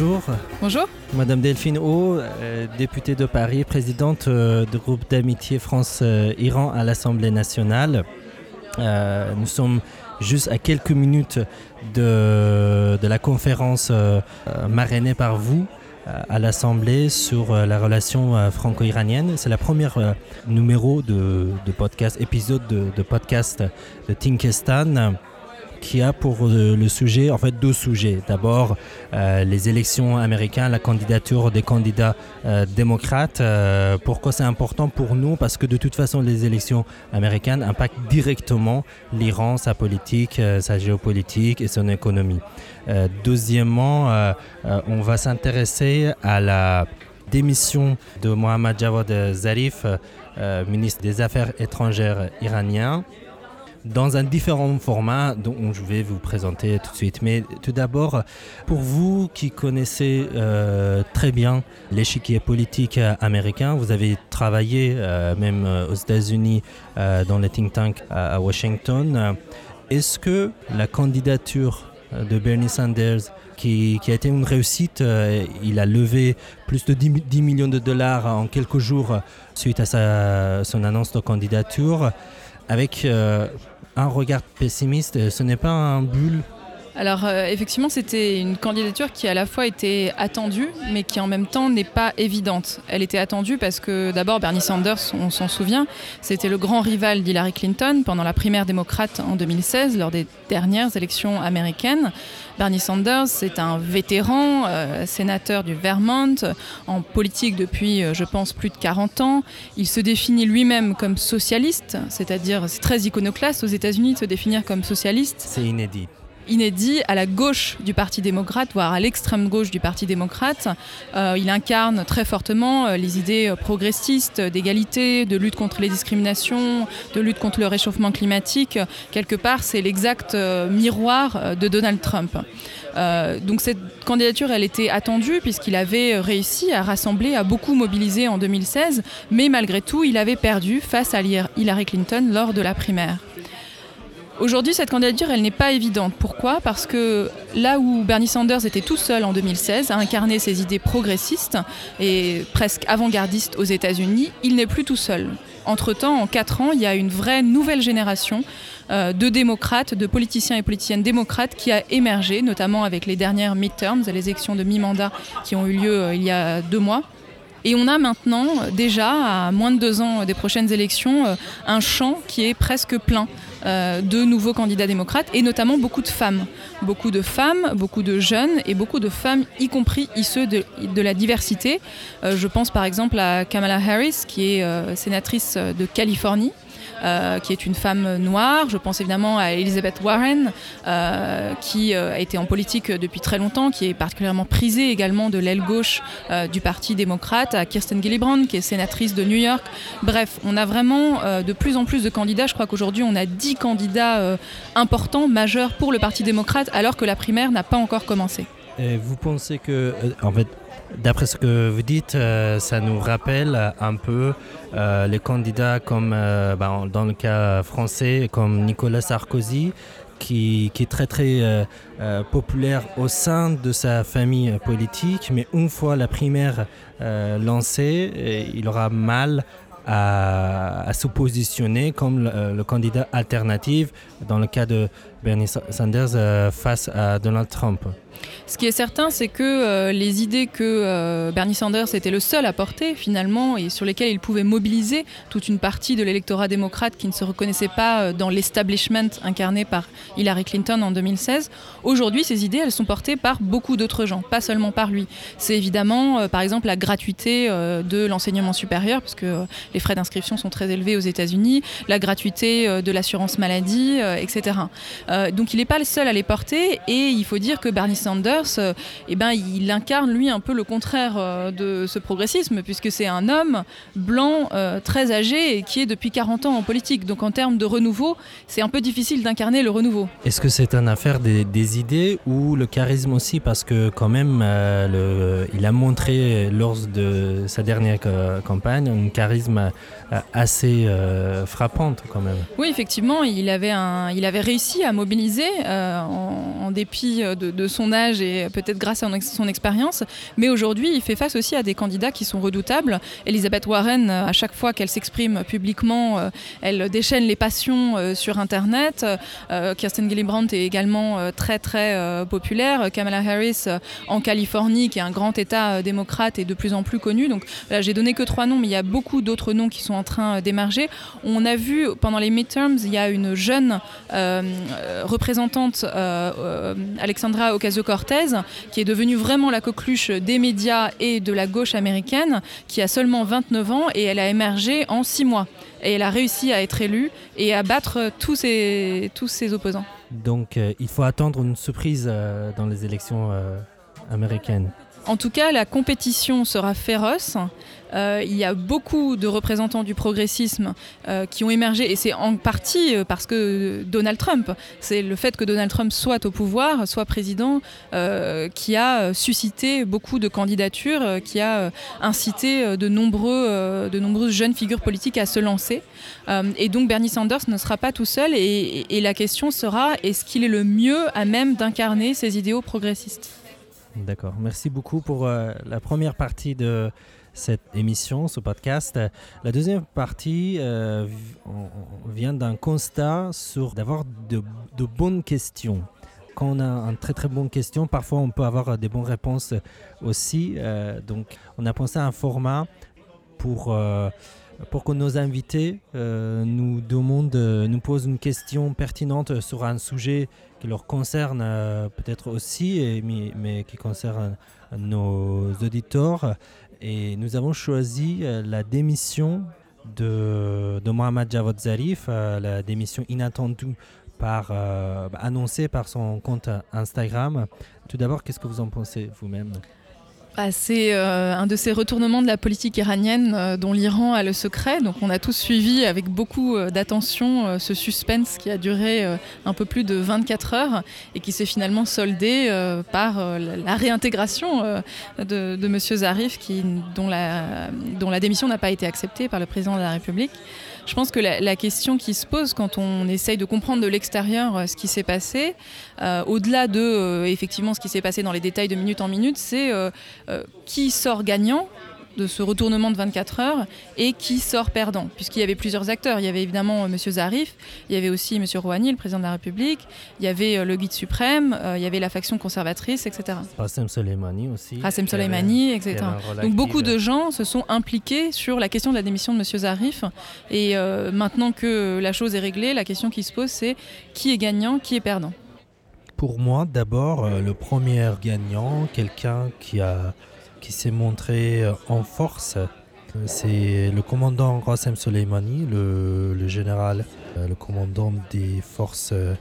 Bonjour. Bonjour. Madame Delphine O, euh, députée de Paris, présidente euh, du groupe d'amitié France-Iran à l'Assemblée nationale. Euh, nous sommes juste à quelques minutes de, de la conférence marrainée par vous à l'Assemblée sur la relation franco-iranienne. C'est la première numéro de, de podcast, épisode de, de podcast de Tinkestan qui a pour euh, le sujet, en fait, deux sujets. D'abord, euh, les élections américaines, la candidature des candidats euh, démocrates. Pourquoi c'est important pour nous? Parce que de toute façon, les élections américaines impactent directement l'Iran, sa politique, sa géopolitique et son économie. Deuxièmement, on va s'intéresser à la démission de Mohammad Javad Zarif, ministre des Affaires étrangères iranien dans un différent format dont je vais vous présenter tout de suite. Mais tout d'abord, pour vous qui connaissez euh, très bien l'échiquier politique américain, vous avez travaillé euh, même euh, aux États-Unis dans les think tanks à, Washington. Est-ce que la candidature de Bernie Sanders qui, a été une réussite. Il a levé plus de 10, mi- 10 millions de dollars en quelques jours suite à son annonce de candidature. Avec euh, un regard pessimiste, euh, ce n'est pas un bulle Alors euh, effectivement, c'était une candidature qui à la fois était attendue, mais qui en même temps n'est pas évidente. Elle était attendue parce que d'abord Bernie Sanders, on s'en souvient, c'était le grand rival d'Hillary Clinton pendant la primaire démocrate en 2016, lors des dernières élections américaines. Bernie Sanders, c'est un vétéran, euh, sénateur du Vermont, en politique depuis, euh, je pense, plus de 40 ans. Il se définit lui-même comme socialiste, c'est-à-dire c'est très iconoclaste aux États-Unis de se définir comme socialiste C'est inédit. Inédit à la gauche du Parti démocrate, voire à l'extrême gauche du Parti démocrate. Euh, il incarne très fortement euh, les idées euh, progressistes d'égalité, de lutte contre les discriminations, de lutte contre le réchauffement climatique. Quelque part, c'est l'exact miroir de Donald Trump. Donc cette candidature, elle était attendue puisqu'il avait réussi à rassembler, à beaucoup mobiliser en 2016, mais malgré tout, il avait perdu face à Hillary Clinton lors de la primaire. Aujourd'hui, cette candidature, elle n'est pas évidente. Pourquoi? Parce que là où Bernie Sanders était tout seul en 2016 à incarner ses idées progressistes et presque avant-gardistes aux États-Unis, il n'est plus tout seul. Entre-temps, en quatre ans, il y a une vraie nouvelle génération euh, de démocrates, de politiciens et politiciennes démocrates qui a émergé, notamment avec les dernières midterms, les élections de mi-mandat qui ont eu lieu euh, il y a deux mois. Et on a maintenant, déjà, à moins de deux ans des prochaines élections, euh, un champ qui est presque plein euh, de nouveaux candidats démocrates, et notamment beaucoup de femmes. Beaucoup de femmes, beaucoup de jeunes, et beaucoup de femmes, y compris issues de, de la diversité. Euh, je pense par exemple à Kamala Harris, qui est euh, sénatrice de Californie. Euh, qui est une femme noire. Je pense évidemment à Elizabeth Warren, euh, qui euh, a été en politique depuis très longtemps, qui est particulièrement prisée également de l'aile gauche du Parti démocrate, à Kirsten Gillibrand, qui est sénatrice de New York. Bref, on a vraiment de plus en plus de candidats. Je crois qu'aujourd'hui, on a 10 candidats importants, majeurs pour le Parti démocrate, alors que la primaire n'a pas encore commencé. Vous pensez que, euh, d'après ce que vous dites, euh, ça nous rappelle un peu euh, les candidats comme, ben, dans le cas français, comme Nicolas Sarkozy, qui, est très très populaire au sein de sa famille politique, mais une fois la primaire lancée, il aura mal à, à se positionner comme le, le candidat alternatif dans le cas de Bernie Sanders euh, face à Donald Trump. Ce qui est certain, c'est que euh, les idées que euh, Bernie Sanders était le seul à porter finalement et sur lesquelles il pouvait mobiliser toute une partie de l'électorat démocrate qui ne se reconnaissait pas dans l'establishment incarné par Hillary Clinton en 2016, aujourd'hui ces idées elles sont portées par beaucoup d'autres gens, pas seulement par lui. C'est évidemment par exemple la gratuité de l'enseignement supérieur parce que euh, les frais d'inscription sont très élevés aux États-Unis, la gratuité de l'assurance maladie, etc. Euh, donc il n'est pas le seul à les porter et il faut dire que Bernie Sanders, euh, eh ben, il incarne lui un peu le contraire euh, de ce progressisme puisque c'est un homme blanc très âgé et qui est depuis 40 ans en politique. Donc en termes de renouveau, c'est un peu difficile d'incarner le renouveau. Est-ce que c'est une affaire des, des idées ou le charisme aussi? Parce que quand même, le, il a montré lors de sa dernière campagne un charisme assez frappante quand même. Oui, effectivement, il avait, un, il avait réussi à mobilisé, en, dépit de, son âge et peut-être grâce à son expérience. Mais aujourd'hui, il fait face aussi à des candidats qui sont redoutables. Elisabeth Warren, à chaque fois qu'elle s'exprime publiquement, elle déchaîne les passions sur Internet. Kirsten Gillibrand est également très très populaire. Kamala Harris en Californie, qui est un grand État démocrate, est de plus en plus connu. Donc j'ai donné que trois noms, mais il y a beaucoup d'autres noms qui sont en train d'émerger. On a vu pendant les midterms, il y a une jeune euh, représentante, euh, euh, Alexandra Ocasio-Cortez, qui est devenue vraiment la coqueluche des médias et de la gauche américaine, qui a seulement 29 ans et elle a émergé en six mois. Et elle a réussi à être élue et à battre tous ses opposants. Donc il faut attendre une surprise dans les élections américaines. En tout cas, la compétition sera féroce. Euh, il y a beaucoup de représentants du progressisme euh, qui ont émergé, et c'est en partie euh, parce que Donald Trump, c'est le fait que Donald Trump soit au pouvoir, soit président, qui a suscité beaucoup de candidatures, qui a incité de, nombreuses jeunes figures politiques à se lancer. et donc Bernie Sanders ne sera pas tout seul, et la question sera est-ce qu'il est le mieux à même d'incarner ces idéaux progressistes? D'accord. Merci beaucoup pour euh, la première partie de cette émission, ce podcast. La deuxième partie euh, vient d'un constat sur d'avoir de, bonnes questions. Quand on a une très très bonne question, parfois on peut avoir des bonnes réponses aussi. Euh, donc on a pensé à un format pour pour que nos invités nous demandent, nous posent une question pertinente sur un sujet qui leur concerne euh, peut-être aussi, mais, qui concerne nos auditeurs. Et nous avons choisi la démission de, de Mohamed Javad Zarif, la démission inattendue par, annoncée par son compte Instagram. Tout d'abord, qu'est-ce que vous en pensez vous-même? C'est euh, un de ces retournements de la politique iranienne euh, dont l'Iran a le secret. Donc on a tous suivi avec beaucoup euh, d'attention ce suspense qui a duré un peu plus de 24 heures et qui s'est finalement soldé par la réintégration de, M. Zarif dont, la, démission n'a pas été acceptée par le président de la République. Je pense que la, question qui se pose quand on essaye de comprendre de l'extérieur ce qui s'est passé, au-delà de effectivement ce qui s'est passé dans les détails de minute en minute, c'est qui sort gagnant de ce retournement de 24 heures et qui sort perdant, puisqu'il y avait plusieurs acteurs. Il y avait évidemment euh, M. Zarif, il y avait aussi M. Rouhani, le président de la République, il y avait euh, le guide suprême, euh, il y avait la faction conservatrice, etc. Rassem Soleimani aussi. Rassem Soleimani, etc. Donc beaucoup de gens se sont impliqués sur la question de la démission de M. Zarif. Et maintenant que la chose est réglée, la question qui se pose, c'est qui est gagnant, qui est perdant Pour moi, d'abord, le premier gagnant, quelqu'un qui qui s'est montré euh, en force. C'est le commandant Qassem Soleimani, le, général, euh, le commandant des forces, euh,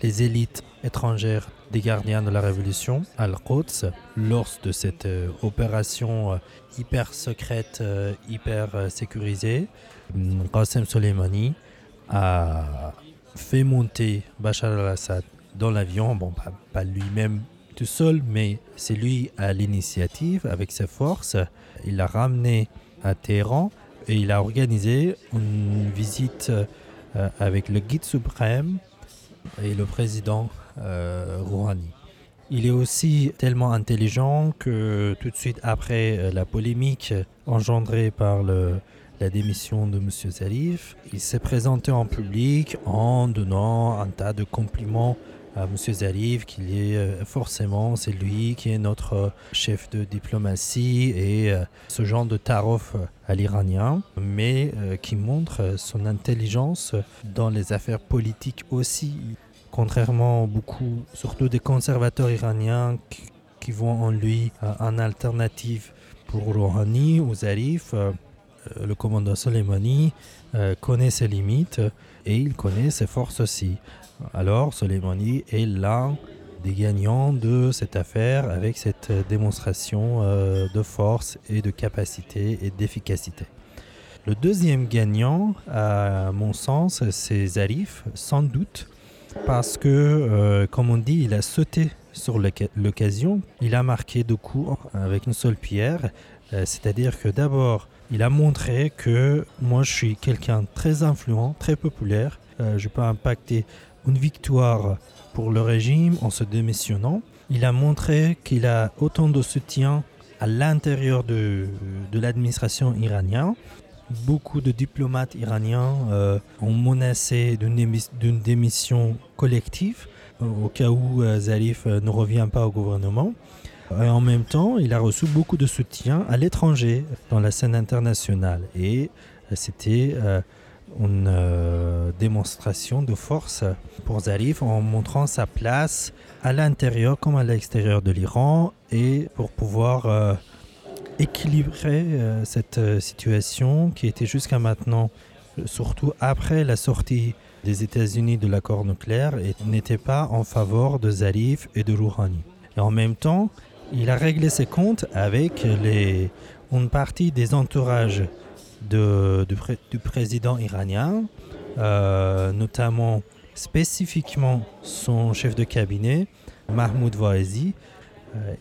les élites étrangères des gardiens de la Révolution, Al-Quds, lors de cette opération hyper secrète, hyper sécurisée. Qassem Soleimani a fait monter Bachar al-Assad dans l'avion, bon, pas lui-même tout seul, mais c'est lui à l'initiative avec ses forces. Il l'a ramené à Téhéran et il a organisé une visite euh, avec le guide suprême et le président euh, Rouhani. Il est aussi tellement intelligent que tout de suite après euh, la polémique engendrée par la démission de M. Zarif, il s'est présenté en public en donnant un tas de compliments à M. Zarif qu'il est euh, forcément, c'est lui qui est notre euh, chef de diplomatie et euh, ce genre de tarif à l'iranien, mais qui montre son intelligence dans les affaires politiques aussi. Contrairement à beaucoup, surtout des conservateurs iraniens qui, voient en lui un alternative pour Rouhani ou Zarif, le commandant Soleimani connaît ses limites et il connaît ses forces aussi. Alors Soleimani est l'un des gagnants de cette affaire avec cette démonstration euh, de force et de capacité et d'efficacité. Le deuxième gagnant, à mon sens, c'est Zarif, sans doute, parce que, euh, comme on dit, il a sauté sur l'occasion, il a marqué deux coups avec une seule pierre, euh, c'est-à-dire que d'abord, il a montré que moi je suis quelqu'un très influent, très populaire, je peux impacter une victoire pour le régime en se démissionnant. Il a montré qu'il a autant de soutien à l'intérieur de, de l'administration iranienne. Beaucoup de diplomates iraniens euh, ont menacé d'une démission collective au cas où euh, Zarif euh, ne revient pas au gouvernement. Et en même temps, il a reçu beaucoup de soutien à l'étranger, dans la scène internationale. Et c'était une démonstration de force pour Zarif en montrant sa place à l'intérieur comme à l'extérieur de l'Iran et pour pouvoir équilibrer euh, cette euh, situation qui était jusqu'à maintenant, euh, surtout après la sortie des États-Unis de l'accord nucléaire, n'était pas en faveur de Zarif et de Rouhani. Et en même temps, il a réglé ses comptes avec une partie des entourages de, du président iranien, notamment spécifiquement son chef de cabinet, Mahmoud Vaezi.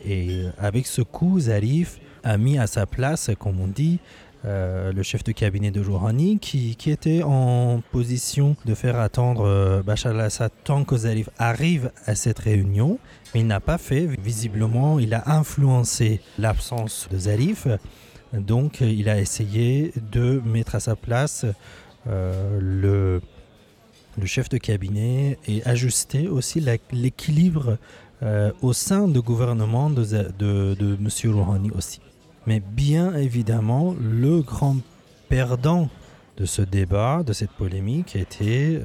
et avec ce coup, Zarif a mis à sa place, comme on dit, euh, le chef de cabinet de Rouhani, qui, qui, était en position de faire attendre euh, Bachar al-Assad tant que Zarif arrive à cette réunion, mais il n'a pas fait. Visiblement, il a influencé l'absence de Zarif, donc il a essayé de mettre à sa place euh, le, chef de cabinet et ajuster aussi l'équilibre au sein du gouvernement de, de, M. Rouhani aussi. Mais bien évidemment, le grand perdant de ce débat, de cette polémique, était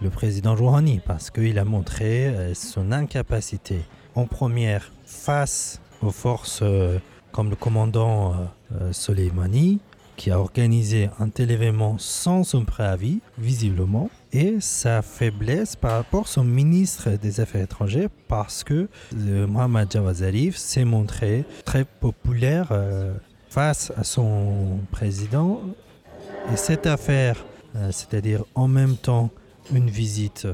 le président Rouhani, parce qu'il a montré euh, son incapacité en première face aux forces euh, comme le commandant euh, Soleimani, qui a organisé un tel événement sans son préavis, visiblement, et sa faiblesse par rapport à son ministre des Affaires étrangères, parce que euh, Mohamed Jawad Zarif s'est montré très populaire euh, face à son président. Et cette affaire, euh, c'est-à-dire en même temps une visite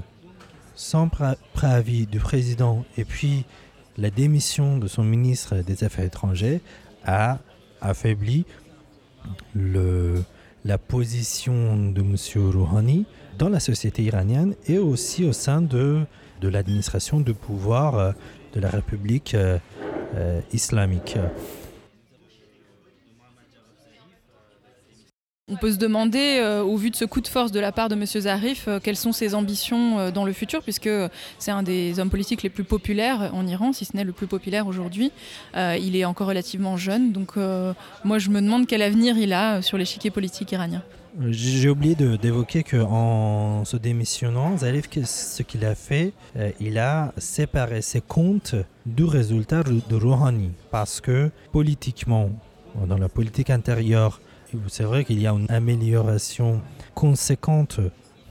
sans préavis du président et puis la démission de son ministre des Affaires étrangères, a affaibli la position de M. Rouhani dans la société iranienne et aussi au sein de, de l'administration de pouvoir euh, de la République euh, euh, islamique. On peut se demander, euh, au vu de ce coup de force de la part de M. Zarif, euh, quelles sont ses ambitions euh, dans le futur, puisque c'est un des hommes politiques les plus populaires en Iran, si ce n'est le plus populaire aujourd'hui. il est encore relativement jeune, donc moi je me demande quel avenir il a sur l'échiquier politique iranien. J'ai oublié d'évoquer qu'en se démissionnant, Zarif, ce qu'il a fait, il a séparé ses comptes du résultat de Rouhani. Parce que politiquement, dans la politique intérieure, c'est vrai qu'il y a une amélioration conséquente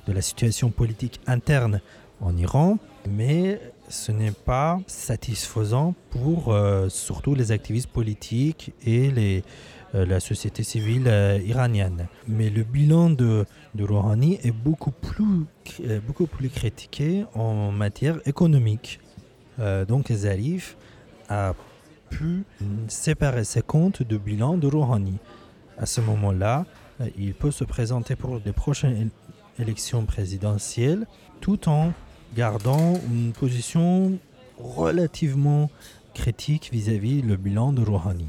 de la situation politique interne en Iran, mais ce n'est pas satisfaisant pour euh, surtout les activistes politiques et les, euh, la société civile euh, iranienne. Mais le bilan de, Rouhani est beaucoup plus, beaucoup plus critiqué en matière économique. donc Zarif a pu séparer ses comptes du bilan de Rouhani à ce moment-là, euh, il peut se présenter pour les prochaines élections présidentielles tout en gardant une position relativement critique vis-à-vis le bilan de Rouhani.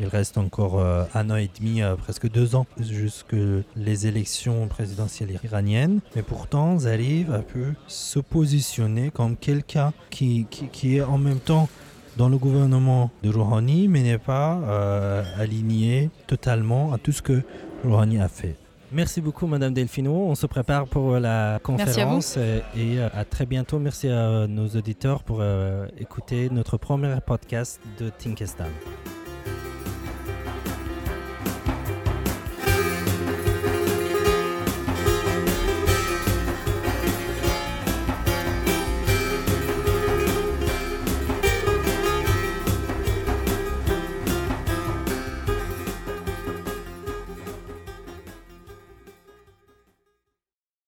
Il reste encore euh, un an et demi, euh, presque deux ans, jusque les élections présidentielles iraniennes. Mais pourtant, Zarif a pu se positionner comme quelqu'un qui, est en même temps dans le gouvernement de Rouhani, mais n'est pas euh, aligné totalement à tout ce que Rouhani a fait. Merci beaucoup, Madame Delfino. On se prépare pour la conférence et euh, à très bientôt. Merci à nos auditeurs pour euh, écouter notre premier podcast de Tinkestan.